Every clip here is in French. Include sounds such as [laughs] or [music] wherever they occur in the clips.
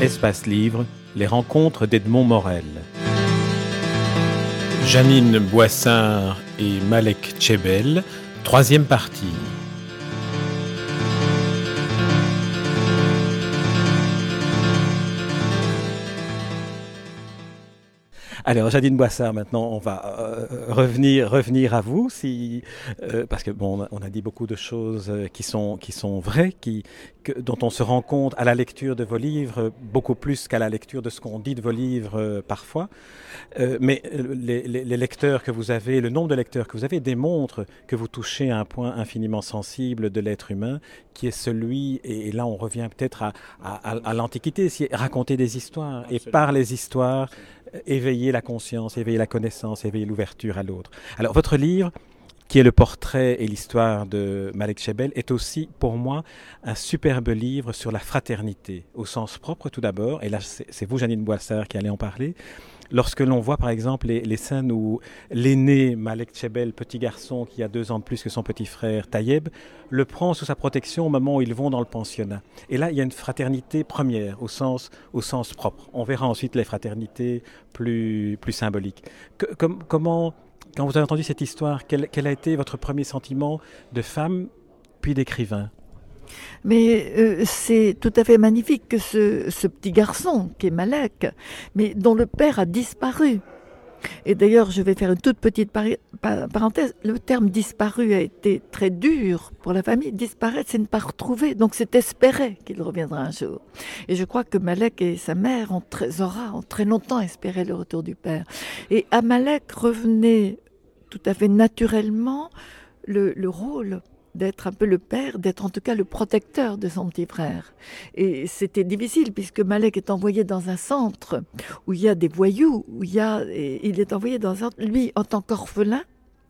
Espace Livre, les rencontres d'Edmond Morel. Janine Boissard et Malek Chebel, troisième partie. Alors, Jadine Boissard, maintenant, on va euh, revenir, revenir à vous, si, euh, parce que bon, on a dit beaucoup de choses euh, qui sont, qui sont vraies, qui, que, dont on se rend compte à la lecture de vos livres, beaucoup plus qu'à la lecture de ce qu'on dit de vos livres parfois. mais les, les, les, lecteurs que vous avez, le nombre de lecteurs que vous avez démontre que vous touchez à un point infiniment sensible de l'être humain, qui est celui, et, là on revient peut-être à, à, à l'Antiquité, raconter des histoires, et par les histoires, éveiller la conscience, éveiller la connaissance, éveiller l'ouverture à l'autre. Alors votre livre, qui est le portrait et l'histoire de Malek Chebel, est aussi pour moi un superbe livre sur la fraternité, au sens propre tout d'abord, et là c'est vous Janine Boissard qui allez en parler, lorsque l'on voit par exemple les, scènes où l'aîné Malek Chebel, petit garçon qui a deux ans de plus que son petit frère Tayeb, le prend sous sa protection au moment où ils vont dans le pensionnat. Et là, il y a une fraternité première, au sens, au sens propre. On verra ensuite les fraternités plus, symboliques. Que, com, comment, quand vous avez entendu cette histoire, quel a été votre premier sentiment de femme puis d'écrivain? Mais euh, c'est tout à fait magnifique que ce, petit garçon, qui est Malek, mais dont le père a disparu. Et d'ailleurs, je vais faire une toute petite parenthèse. Le terme disparu a été très dur pour la famille. Disparaître, c'est ne pas retrouver. Donc, c'est espérer qu'il reviendra un jour. Et je crois que Malek et sa mère ont très, aura, ont très longtemps espéré le retour du père. Et à Malek revenait tout à fait naturellement le, le rôle d'être un peu le père, d'être en tout cas le protecteur de son petit frère. Et c'était difficile puisque Malek est envoyé dans un centre où il y a des voyous, où il y a, il est envoyé dans un centre, lui en tant qu'orphelin,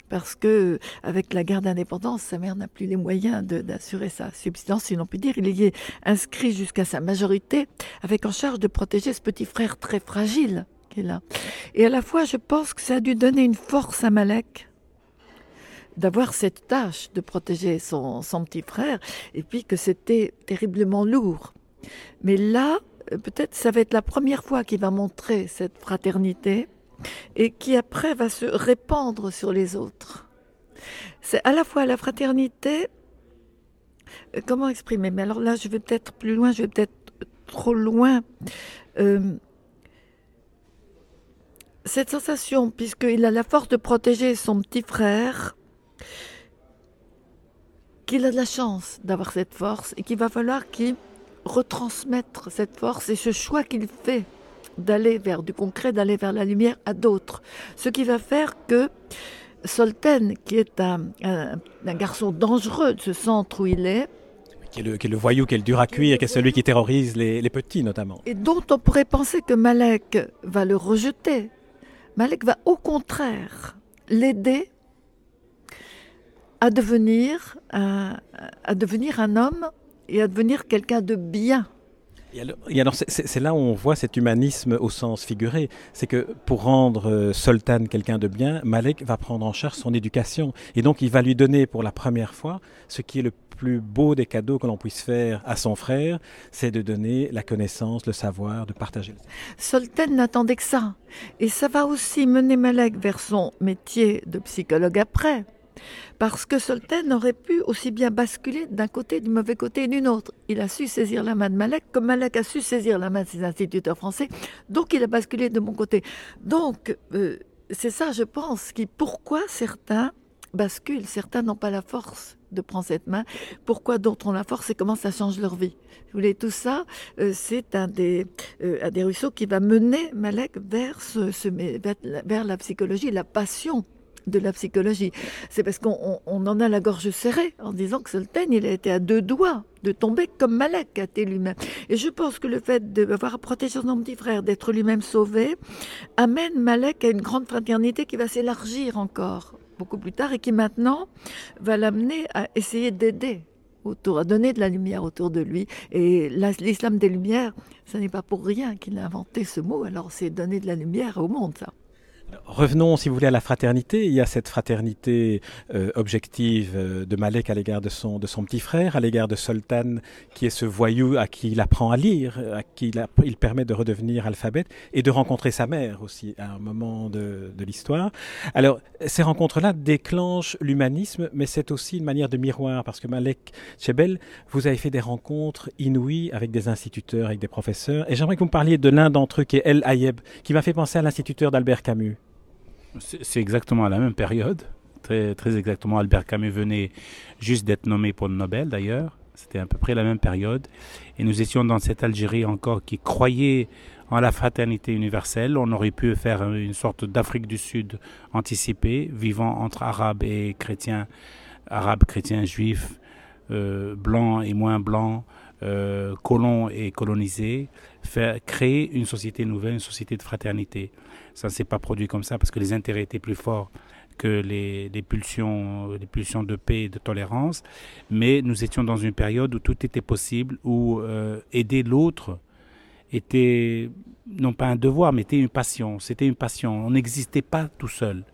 parce que avec la guerre d'indépendance, sa mère n'a plus les moyens d'assurer sa subsistance, si l'on peut dire. Il y est inscrit jusqu'à sa majorité, avec en charge de protéger ce petit frère très fragile qui est là. Et à la fois, je pense que ça a dû donner une force à Malek, d'avoir cette tâche de protéger son, son, petit frère, et puis que c'était terriblement lourd. Mais là, euh, peut-être ça va être la première fois qu'il va montrer cette fraternité, et qui après va se répandre sur les autres. C'est à la fois la fraternité, euh, comment exprimer? Mais alors là, je vais peut-être plus loin, je vais peut-être trop loin. Euh, cette sensation, puisqu'il a la force de protéger son petit frère, qu'il a de la chance d'avoir cette force et qu'il va falloir qu'il retransmette cette force et ce choix qu'il fait d'aller vers du concret, d'aller vers la lumière à d'autres. Ce qui va faire que Solten, qui est un, un, un, garçon dangereux de ce centre où il est, qui est, le, qui est le voyou, qui est le dur à cuire, qui est celui qui terrorise les, les petits notamment. Et dont on pourrait penser que Malek va le rejeter. Malek va au contraire l'aider à devenir, à, à devenir un homme et à devenir quelqu'un de bien. Et alors, c'est là où on voit cet humanisme au sens figuré. C'est que pour rendre euh, Soltan quelqu'un de bien, Malek va prendre en charge son éducation. Et donc il va lui donner pour la première fois ce qui est le plus beau des cadeaux que l'on puisse faire à son frère, c'est de donner la connaissance, le savoir, de partager. Soltan n'attendait que ça. Et ça va aussi mener Malek vers son métier de psychologue après. Parce que Solten aurait pu aussi bien basculer d'un côté, du mauvais côté d'une autre. Il a su saisir la main de Malek, comme Malek a su saisir la main de ses instituteurs français. Donc il a basculé de mon côté. Donc euh, c'est ça, je pense, qui pourquoi certains basculent, certains n'ont pas la force de prendre cette main, pourquoi d'autres ont la force et comment ça change leur vie. Vous voulez, tout ça, euh, c'est un des, euh, ruisseaux qui va mener Malek vers la psychologie, la passion de la psychologie. C'est parce qu'on on en a la gorge serrée en disant que Solten, il a été à deux doigts de tomber comme Malek a été lui-même. Et je pense que le fait d'avoir protégé son petit frère, d'être lui-même sauvé, amène Malek à une grande fraternité qui va s'élargir encore beaucoup plus tard et qui maintenant va l'amener à essayer d'aider autour, à donner de la lumière autour de lui. Et l'islam des lumières, ce n'est pas pour rien qu'il a inventé ce mot, alors c'est donner de la lumière au monde, ça. Revenons, si vous voulez, à la fraternité. Il y a cette fraternité euh, objective euh, de Malek à l'égard de son, de son petit frère, à l'égard de Sultan, qui est ce voyou à qui il apprend à lire, à qui il, permet de redevenir alphabète, et de rencontrer sa mère aussi à un moment de, de l'histoire. Alors, ces rencontres-là déclenchent l'humanisme, mais c'est aussi une manière de miroir, parce que Malek Chebel, vous avez fait des rencontres inouïes avec des instituteurs, avec des professeurs, et j'aimerais que vous me parliez de l'un d'entre eux, qui est El Ayeb, qui m'a fait penser à l'instituteur d'Albert Camus. C'est exactement à la même période. Très, exactement. Albert Camus venait juste d'être nommé pour le Nobel, d'ailleurs. C'était à peu près la même période. Et nous étions dans cette Algérie encore qui croyait en la fraternité universelle. On aurait pu faire une sorte d'Afrique du Sud anticipée, vivant entre arabes et chrétiens, arabes, chrétiens, juifs, euh, blancs et moins blancs, euh, colons et colonisés, faire créer une société nouvelle, une société de fraternité. Ça ne s'est pas produit comme ça parce que les intérêts étaient plus forts que les, pulsions, les pulsions de paix et de tolérance. Mais nous étions dans une période où tout était possible, où euh, aider l'autre était non pas un devoir, mais était une passion. C'était une passion. On n'existait pas tout seul.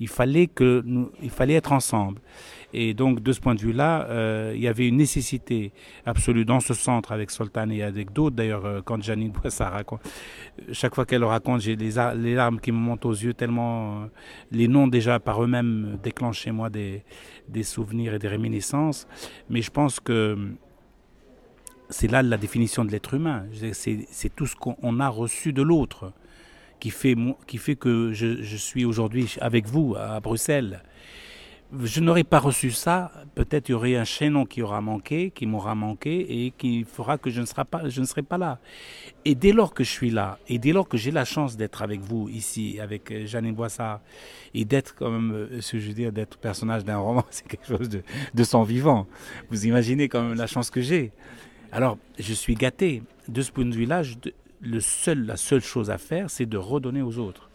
Il fallait que nous, il fallait être ensemble. Et donc, de ce point de vue-là, euh, il y avait une nécessité absolue dans ce centre avec Sultan et avec d'autres. D'ailleurs, euh, quand Janine ça raconte, chaque fois qu'elle le raconte, j'ai les, larmes qui me montent aux yeux tellement euh, les noms déjà par eux-mêmes déclenchent chez moi des, des souvenirs et des réminiscences. Mais je pense que c'est là la définition de l'être humain. C'est tout ce qu'on a reçu de l'autre qui fait, qui fait que je, je suis aujourd'hui avec vous à Bruxelles je n'aurais pas reçu ça, peut-être il y aurait un chaînon qui aura manqué, qui m'aura manqué et qui fera que je ne, serai pas, je ne serai pas là. Et dès lors que je suis là, et dès lors que j'ai la chance d'être avec vous ici, avec euh, Janine Boissard, et d'être même, euh, ce que je veux dire, d'être personnage d'un roman, [laughs] c'est quelque chose de, de vivant. Vous imaginez quand même la chance que j'ai. Alors, je suis gâté. De ce point de vue-là, le seul, la seule chose à faire, c'est de redonner aux autres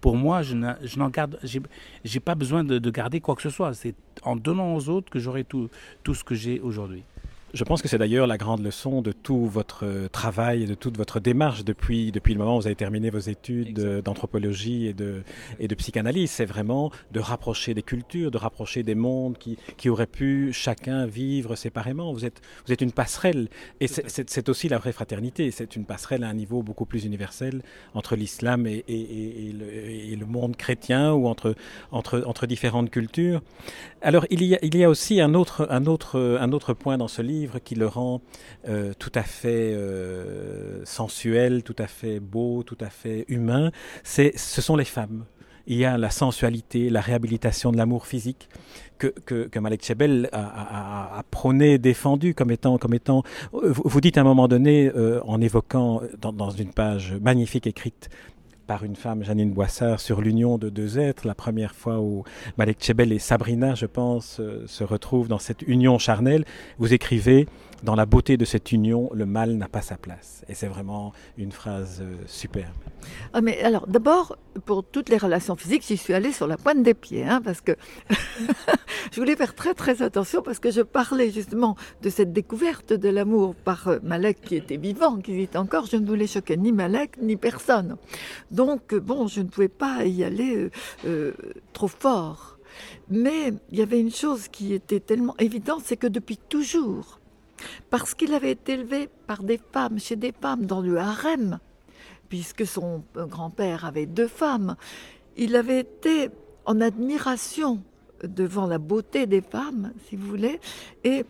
pour moi, je n'en garde, j'ai pas besoin de, de, garder quoi que ce soit. C'est en donnant aux autres que j'aurai tout ce que j'ai aujourd'hui. Je pense que c'est d'ailleurs la grande leçon de tout votre euh, travail et de toute votre démarche depuis, depuis le moment où vous avez terminé vos études d'anthropologie et de, et de psychanalyse. C'est vraiment de rapprocher des cultures, de rapprocher des mondes qui, qui auraient pu chacun vivre séparément. Vous êtes, vous êtes une passerelle et c'est aussi la vraie fraternité. C'est une passerelle à un niveau beaucoup plus universel entre l'islam et, et, et, le, et, le, monde chrétien ou entre, entre, entre différentes cultures. Alors il y a, il y a aussi un autre, un, autre, un autre point dans ce livre qui le rend euh, tout à fait euh, sensuel, tout à fait beau, tout à fait humain, c'est, ce sont les femmes. Il y a la sensualité, la réhabilitation de l'amour physique que, que, que Malek Chebel a, prôné, défendu comme étant, comme étant. Vous, dites à un moment donné, euh, en évoquant dans une page magnifique écrite par une femme, Janine Boissard, sur l'union de deux êtres, la première fois où Malek Chebel et Sabrina, je pense, euh, se retrouvent dans cette union charnelle. Vous écrivez dans la beauté de cette union, le mal n'a pas sa place. Et c'est vraiment une phrase euh, superbe. Ah mais alors, d'abord, pour toutes les relations physiques, j'y suis allée sur la pointe des pieds, hein, parce que [laughs] je voulais faire très très attention, parce que je parlais justement de cette découverte de l'amour par euh, Malek qui était vivant, qui vit encore. Je ne voulais choquer ni Malek ni personne. Donc, euh, bon, je ne pouvais pas y aller euh, trop fort. Mais il y avait une chose qui était tellement évidente, c'est que depuis toujours, parce qu'il avait été élevé par des femmes, chez des femmes, dans le harem, puisque son grand-père avait deux femmes, il avait été en admiration devant la beauté des femmes, si vous voulez, et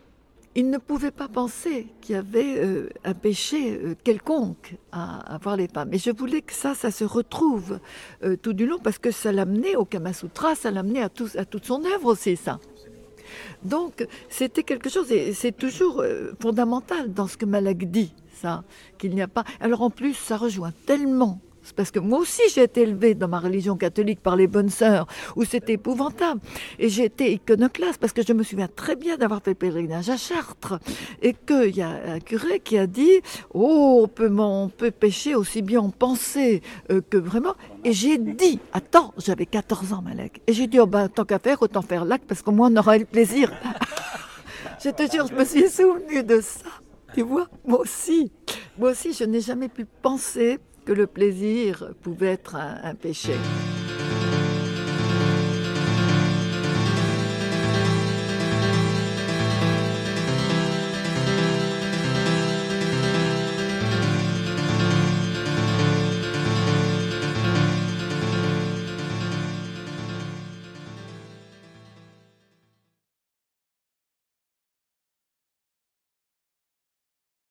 il ne pouvait pas penser qu'il y avait euh, un péché euh, quelconque à, avoir les femmes. Et je voulais que ça, ça se retrouve euh, tout du long, parce que ça l'amenait au Kama Sutra, ça l'amenait à, tout, à toute son œuvre aussi, ça. Donc, c'était quelque chose, et c'est toujours euh, fondamental dans ce que Malak dit, qu'il n'y a pas. Alors en plus, ça rejoint tellement c'est parce que moi aussi j'ai été élevée dans ma religion catholique par les bonnes sœurs, où c'était épouvantable. Et j'ai été iconoclaste parce que je me souviens très bien d'avoir fait pèlerinage à Chartres. Et qu'il y a un curé qui a dit Oh, on peut, on pécher aussi bien en pensée euh, que vraiment. Et j'ai dit Attends, j'avais 14 ans, Malek. Et j'ai dit Oh, ben, tant qu'à faire, autant faire l'acte parce qu'au moins on aura le plaisir. [laughs] je te jure, je me suis souvenu de ça. Tu vois, moi aussi. Moi aussi, je n'ai jamais pu penser que le plaisir pouvait être un, un péché.